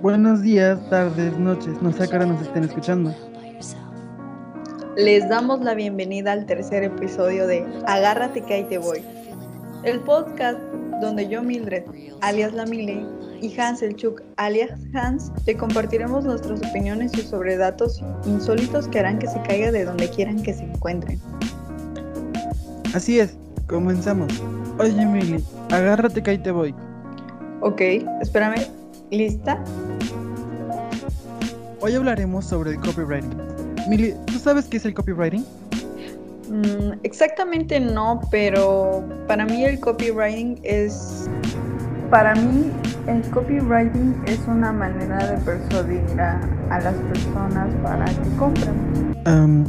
Buenos días, tardes, noches, no sé a qué hora nos estén escuchando. Les damos la bienvenida al tercer episodio de Agárrate que ahí te voy. El podcast donde yo, Mildred, alias La Mile, y Hans el Chuk, alias Hans, te compartiremos nuestras opiniones sobre datos insólitos que harán que se caiga de donde quieran que se encuentren. Así es, comenzamos. Oye, Mili, agárrate que ahí te voy. Ok, espérame. ¿Lista? Hoy hablaremos sobre el copywriting. Mili, ¿tú sabes qué es el copywriting? Mm, exactamente no, pero para mí el copywriting es... Para mí el copywriting es una manera de persuadir a, las personas para que compren.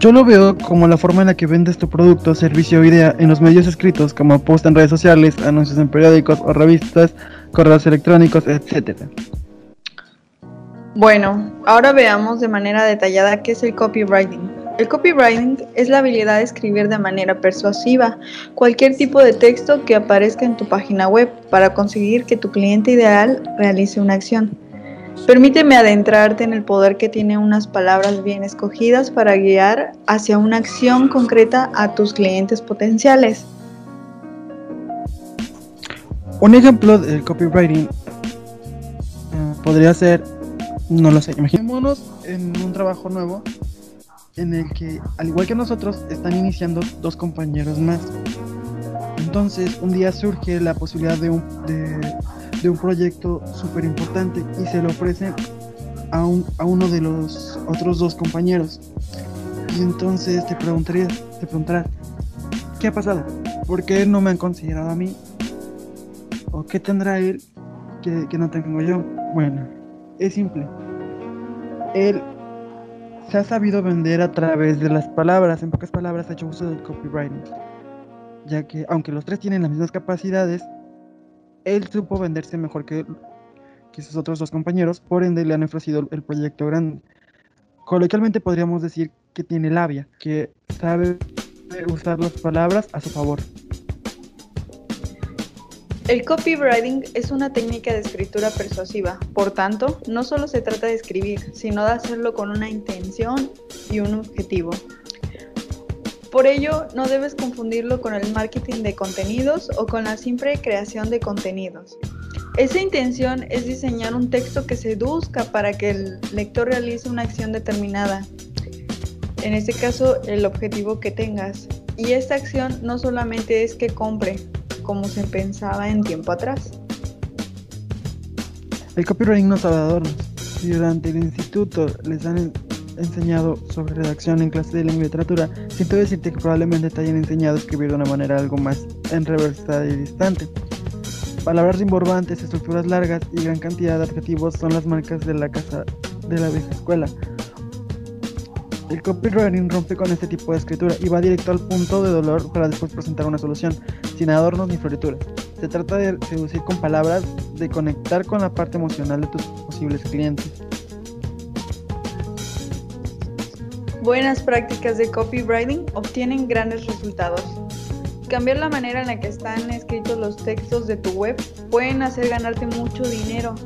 yo lo veo como la forma en la que vendes tu producto, servicio o idea en los medios escritos como post en redes sociales, anuncios en periódicos o revistas, correos electrónicos, etc. Bueno, ahora veamos de manera detallada qué es el copywriting. El copywriting es la habilidad de escribir de manera persuasiva cualquier tipo de texto que aparezca en tu página web para conseguir que tu cliente ideal realice una acción. Permíteme adentrarte en el poder que tiene unas palabras bien escogidas para guiar hacia una acción concreta a tus clientes potenciales. Un ejemplo del copywriting eh, podría ser, no lo sé, imaginémonos en un trabajo nuevo en el que, al igual que nosotros, están iniciando dos compañeros más. Entonces, un día surge la posibilidad de un, de, un proyecto súper importante y se lo ofrecen a, un, a uno de los otros dos compañeros. Y entonces te preguntaría, te preguntarás, ¿qué ha pasado? ¿Por qué no me han considerado a mí? ¿O qué tendrá él que, que no tengo yo? Bueno, es simple. Él se ha sabido vender a través de las palabras. En pocas palabras, ha hecho uso del copywriting. Ya que, aunque los tres tienen las mismas capacidades, él supo venderse mejor que, que sus otros dos compañeros, por ende le han ofrecido el proyecto grande. Coloquialmente podríamos decir que tiene labia, que sabe usar las palabras a su favor. El copywriting es una técnica de escritura persuasiva, por tanto, no solo se trata de escribir, sino de hacerlo con una intención y un objetivo. Por ello, no debes confundirlo con el marketing de contenidos o con la simple creación de contenidos. Esa intención es diseñar un texto que seduzca para que el lector realice una acción determinada. En este caso, el objetivo que tengas. Y esta acción no solamente es que compre, como se pensaba en tiempo atrás. El copywriting no sabe adornos. Si durante el instituto les han enseñado sobre redacción en clase de lengua y literatura, siento decirte que probablemente te hayan enseñado a escribir de una manera algo más enreversada y distante. Palabras rimborbantes, estructuras largas y gran cantidad de adjetivos son las marcas de la casa de la vieja escuela. El copywriting rompe con este tipo de escritura y va directo al punto de dolor para después presentar una solución, sin adornos ni florituras. Se trata de seducir con palabras, de conectar con la parte emocional de tus posibles clientes. Buenas prácticas de copywriting obtienen grandes resultados. Cambiar la manera en la que están escritos los textos de tu web pueden hacer ganarte mucho dinero.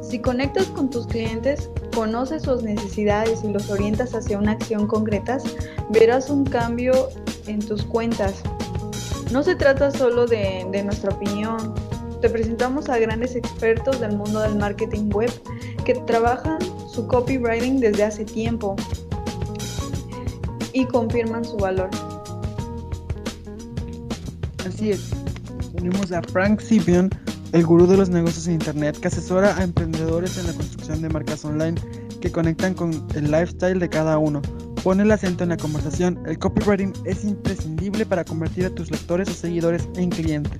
Si conectas con tus clientes, conoces sus necesidades y los orientas hacia una acción concreta, verás un cambio en tus cuentas. No se trata solo de, de nuestra opinión. Te presentamos a grandes expertos del mundo del marketing web que trabajan su copywriting desde hace tiempo y confirman su valor. Así es. Tenemos a Frank Sipion, el gurú de los negocios en Internet que asesora a emprendedores en la construcción de marcas online que conectan con el lifestyle de cada uno. Pone el acento en la conversación. El copywriting es imprescindible para convertir a tus lectores o seguidores en clientes.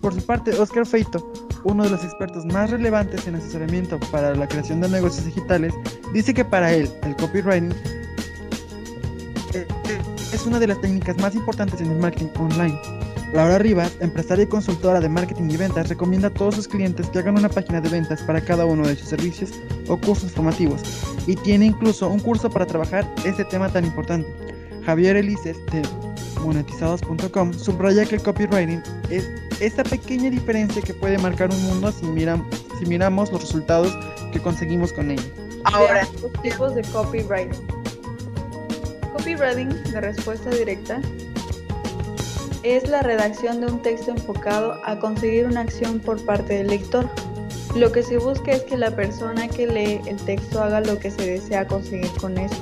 Por su parte, Oscar Feito, uno de los expertos más relevantes en asesoramiento para la creación de negocios digitales, dice que para él el copywriting es una de las técnicas más importantes en el marketing online Laura Rivas, empresaria y consultora de marketing y ventas, recomienda a todos sus clientes que hagan una página de ventas para cada uno de sus servicios o cursos formativos y tiene incluso un curso para trabajar este tema tan importante. Javier Elises de monetizados.com subraya que el copywriting es esa pequeña diferencia que puede marcar un mundo si, si miramos los resultados que conseguimos con ella. Ahora, los tipos de copywriting. Copywriting de respuesta directa es la redacción de un texto enfocado a conseguir una acción por parte del lector. Lo que se busca es que la persona que lee el texto haga lo que se desea conseguir con eso.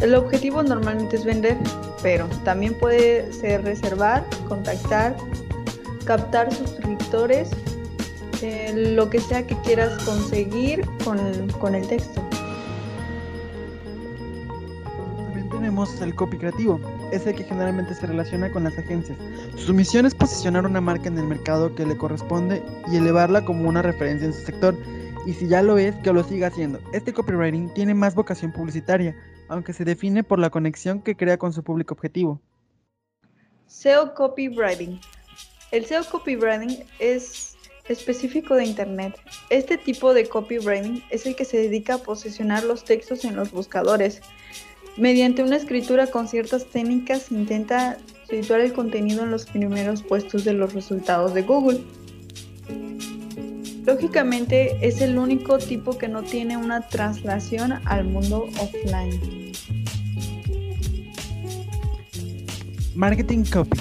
El objetivo normalmente es vender, pero también puede ser reservar, contactar, captar suscriptores, eh, lo que sea que quieras conseguir con, con el texto. También tenemos el copy creativo, es el que generalmente se relaciona con las agencias. Su misión es posicionar una marca en el mercado que le corresponde y elevarla como una referencia en su sector. Y si ya lo es, que lo siga haciendo. Este copywriting tiene más vocación publicitaria, aunque se define por la conexión que crea con su público objetivo. SEO Copywriting. El SEO Copywriting es específico de Internet. Este tipo de copywriting es el que se dedica a posicionar los textos en los buscadores. Mediante una escritura con ciertas técnicas intenta situar el contenido en los primeros puestos de los resultados de Google. Lógicamente es el único tipo que no tiene una traslación al mundo offline. Marketing Copy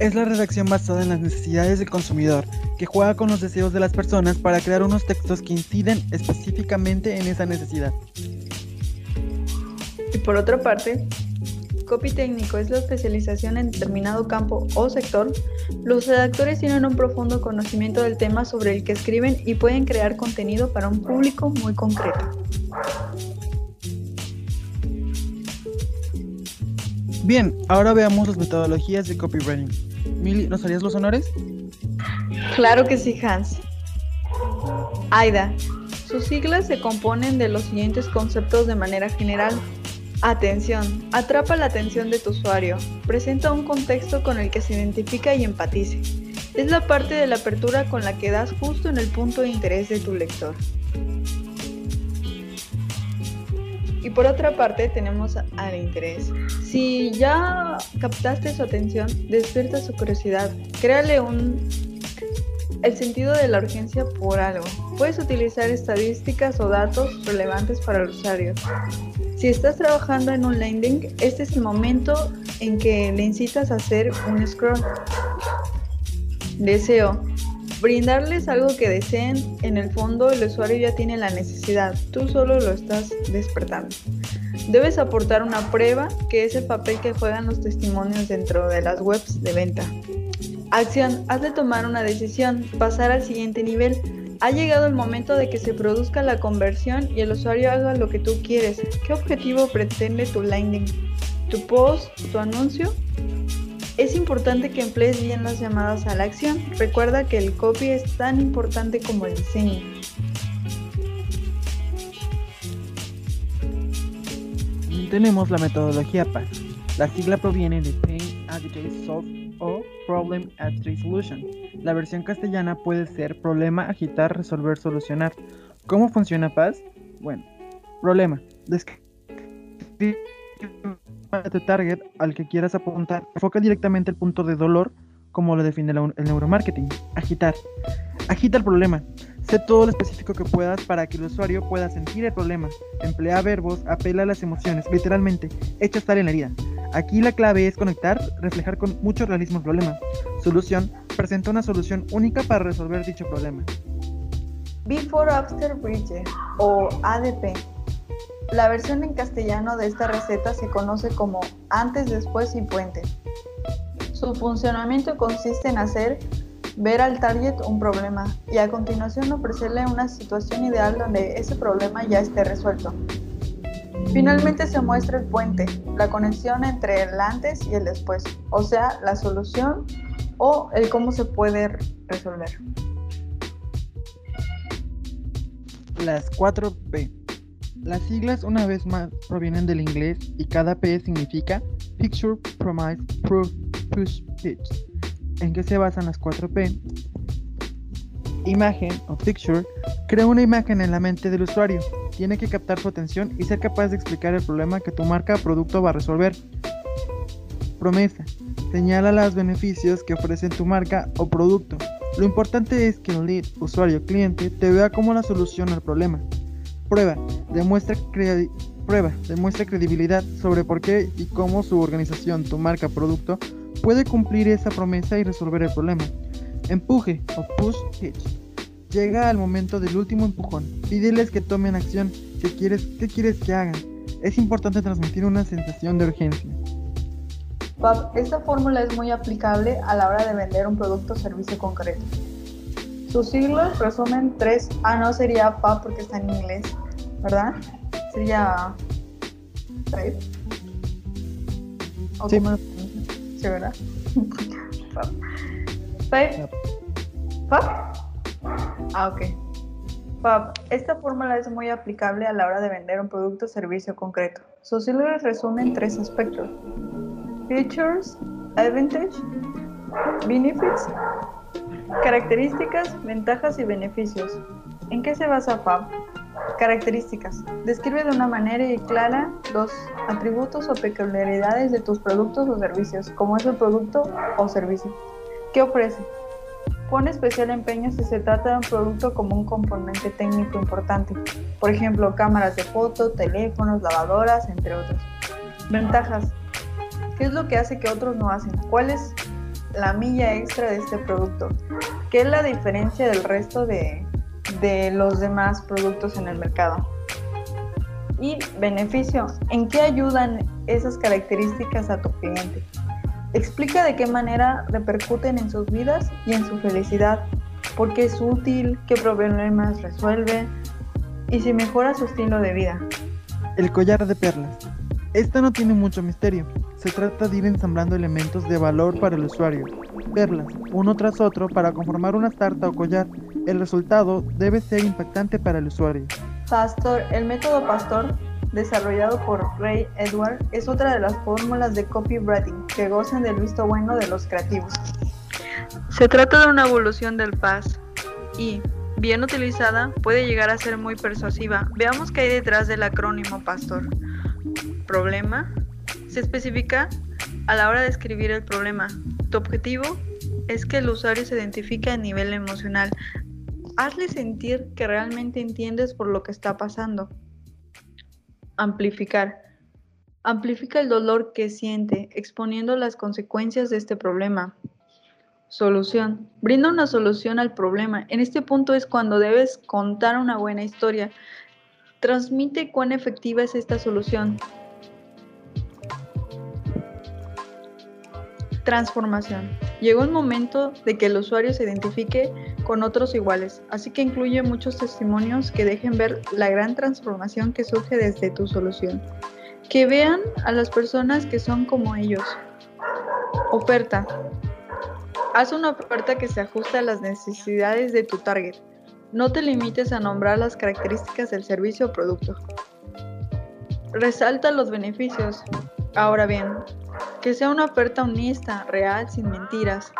es la redacción basada en las necesidades del consumidor, que juega con los deseos de las personas para crear unos textos que inciden específicamente en esa necesidad. Por otra parte, copy técnico es la especialización en determinado campo o sector, los redactores tienen un profundo conocimiento del tema sobre el que escriben y pueden crear contenido para un público muy concreto. Bien, ahora veamos las metodologías de copywriting. Mili, ¿nos harías los honores? Claro que sí, Hans. AIDA. Sus siglas se componen de los siguientes conceptos de manera general. Atención. Atrapa la atención de tu usuario. Presenta un contexto con el que se identifica y empatice. Es la parte de la apertura con la que das justo en el punto de interés de tu lector. Y por otra parte tenemos al interés. Si ya captaste su atención, despierta su curiosidad. Créale un el sentido de la urgencia por algo. Puedes utilizar estadísticas o datos relevantes para el usuario. Si estás trabajando en un landing, este es el momento en que le incitas a hacer un scroll. Deseo. Brindarles algo que deseen, en el fondo el usuario ya tiene la necesidad, tú solo lo estás despertando. Debes aportar una prueba, que es el papel que juegan los testimonios dentro de las webs de venta. Acción, has de tomar una decisión, pasar al siguiente nivel. Ha llegado el momento de que se produzca la conversión y el usuario haga lo que tú quieres. ¿Qué objetivo pretende tu landing? ¿Tu post? ¿Tu anuncio? Es importante que emplees bien las llamadas a la acción. Recuerda que el copy es tan importante como el diseño. Tenemos la metodología PAS. La sigla proviene de Pain, Agitate, Solve o Problem Agitate Solution. La versión castellana puede ser problema, agitar, resolver, solucionar. ¿Cómo funciona PAS? Bueno, problema. Describe tu target al que quieras apuntar. Enfoca directamente el punto de dolor, como lo define el neuromarketing. Agitar. Agita el problema. Sé todo lo específico que puedas para que el usuario pueda sentir el problema. Emplea verbos, apela a las emociones, literalmente, echa estar en la herida. Aquí la clave es conectar, reflejar con mucho realismo el problema. Solución, presenta una solución única para resolver dicho problema. Before After Bridge o ADP. La versión en castellano de esta receta se conoce como antes, después y puente. Su funcionamiento consiste en hacer ver al target un problema y a continuación ofrecerle una situación ideal donde ese problema ya esté resuelto. Finalmente se muestra el puente, la conexión entre el antes y el después, o sea, la solución o el cómo se puede resolver. Las 4 P. Las siglas una vez más provienen del inglés y cada P significa Picture, Promise, Proof, Push, Pitch. ¿En qué se basan las 4P? Imagen o picture crea una imagen en la mente del usuario. Tiene que captar su atención y ser capaz de explicar el problema que tu marca o producto va a resolver. Promesa. Señala los beneficios que ofrece tu marca o producto. Lo importante es que el lead, usuario, cliente, te vea como la solución al problema. Prueba, demuestra, prueba, demuestra credibilidad sobre por qué y cómo su organización, tu marca, producto, puede cumplir esa promesa y resolver el problema. Empuje o push hitch. Llega al momento del último empujón. Pídeles que tomen acción. ¿Qué quieres, qué quieres que hagan? Es importante transmitir una sensación de urgencia. esta fórmula es muy aplicable a la hora de vender un producto o servicio concreto. Sus siglos resumen tres. Ah, no sería PAP porque está en inglés, ¿verdad? Sería. Sí. sí, ¿verdad? PAP. ¿Five? ¿PAP? Ah, ok. PAP. Esta fórmula es muy aplicable a la hora de vender un producto o servicio concreto. Sus siglas resumen tres aspectos. Features, Advantage, Benefits Características, ventajas y beneficios. ¿En qué se basa FAB? Características. Describe de una manera y clara los atributos o peculiaridades de tus productos o servicios, como es el producto o servicio. ¿Qué ofrece? Pone especial empeño si se trata de un producto como un componente técnico importante, por ejemplo, cámaras de foto, teléfonos, lavadoras, entre otros. Ventajas. ¿Qué es lo que hace que otros no hacen? ¿Cuál es la milla extra de este producto? ¿Qué es la diferencia del resto de, de los demás productos en el mercado? Y beneficio, ¿en qué ayudan esas características a tu cliente? Explica de qué manera repercuten en sus vidas y en su felicidad, por qué es útil, qué problemas resuelve y si mejora su estilo de vida. El collar de perlas. Esta no tiene mucho misterio. Se trata de ir ensamblando elementos de valor para el usuario, perlas, uno tras otro para conformar una tarta o collar. El resultado debe ser impactante para el usuario. Pastor, el método Pastor, desarrollado por Ray Edward, es otra de las fórmulas de copywriting que gozan del visto bueno de los creativos. Se trata de una evolución del PAS y, bien utilizada, puede llegar a ser muy persuasiva. Veamos qué hay detrás del acrónimo Pastor. Problema, se especifica a la hora de escribir el problema. Tu objetivo es que el usuario se identifique a nivel emocional. Hazle sentir que realmente entiendes por lo que está pasando. Amplificar. Amplifica el dolor que siente, exponiendo las consecuencias de este problema. Solución. Brinda una solución al problema. En este punto es cuando debes contar una buena historia. Transmite cuán efectiva es esta solución. Transformación. Llegó el momento de que el usuario se identifique con otros iguales, así que incluye muchos testimonios que dejen ver la gran transformación que surge desde tu solución. Que vean a las personas que son como ellos. Oferta. Haz una oferta que se ajuste a las necesidades de tu target. No te limites a nombrar las características del servicio o producto. Resalta los beneficios. Ahora bien, que sea una oferta honesta, real, sin mentiras.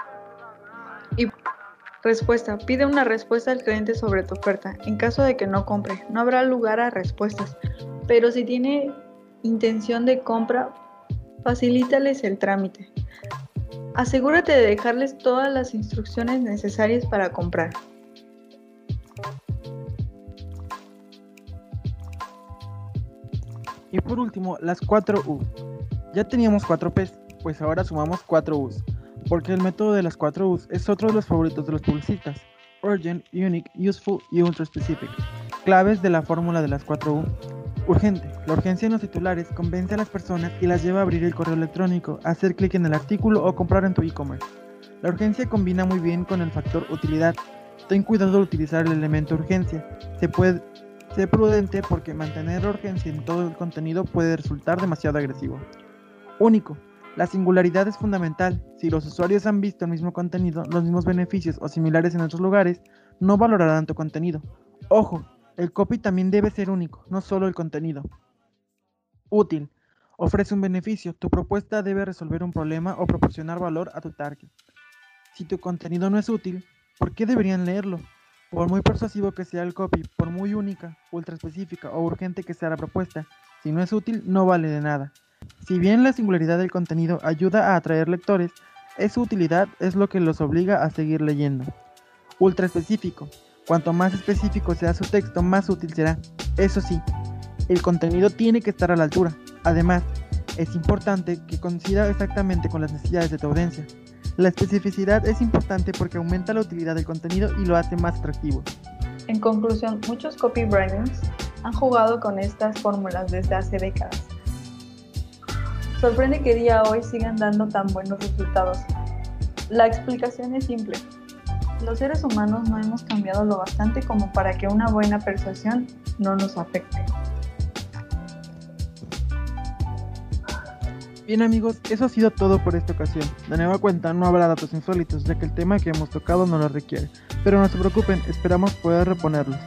Respuesta. Pide una respuesta al cliente sobre tu oferta. En caso de que no compre, no habrá lugar a respuestas. Pero si tiene intención de compra, facilítales el trámite. Asegúrate de dejarles todas las instrucciones necesarias para comprar. Y por último, las 4 U. Ya teníamos 4 P's, pues ahora sumamos 4 U's, porque el método de las 4 U's es otro de los favoritos de los publicistas. Urgent, Unique, Useful y Ultra Specific. Claves de la fórmula de las 4 U. Urgente. La urgencia en los titulares convence a las personas y las lleva a abrir el correo electrónico, hacer clic en el artículo o comprar en tu e-commerce. La urgencia combina muy bien con el factor utilidad. Ten cuidado de utilizar el elemento urgencia. Se puede, ser prudente porque mantener urgencia en todo el contenido puede resultar demasiado agresivo. Único. La singularidad es fundamental. Si los usuarios han visto el mismo contenido, los mismos beneficios o similares en otros lugares, no valorarán tu contenido. Ojo, el copy también debe ser único, no solo el contenido. Útil. Ofrece un beneficio. Tu propuesta debe resolver un problema o proporcionar valor a tu target. Si tu contenido no es útil, ¿por qué deberían leerlo? Por muy persuasivo que sea el copy, por muy única, ultra específica o urgente que sea la propuesta, si no es útil, no vale de nada. Si bien la singularidad del contenido ayuda a atraer lectores, esa utilidad es lo que los obliga a seguir leyendo. ultra específico. Cuanto más específico sea su texto, más útil será. Eso sí, el contenido tiene que estar a la altura. Además, es importante que coincida exactamente con las necesidades de tu audiencia. La especificidad es importante porque aumenta la utilidad del contenido y lo hace más atractivo. En conclusión, muchos copywriters han jugado con estas fórmulas desde hace décadas. Sorprende que día a hoy sigan dando tan buenos resultados. La explicación es simple. Los seres humanos no hemos cambiado lo bastante como para que una buena persuasión no nos afecte. Bien amigos, eso ha sido todo por esta ocasión. De nueva cuenta no habrá datos insólitos, ya que el tema que hemos tocado no lo requiere. Pero no se preocupen, esperamos poder reponerlos.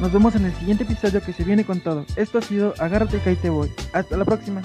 Nos vemos en el siguiente episodio que se viene con todo. Esto ha sido Agárrate que ahí te voy. Hasta la próxima.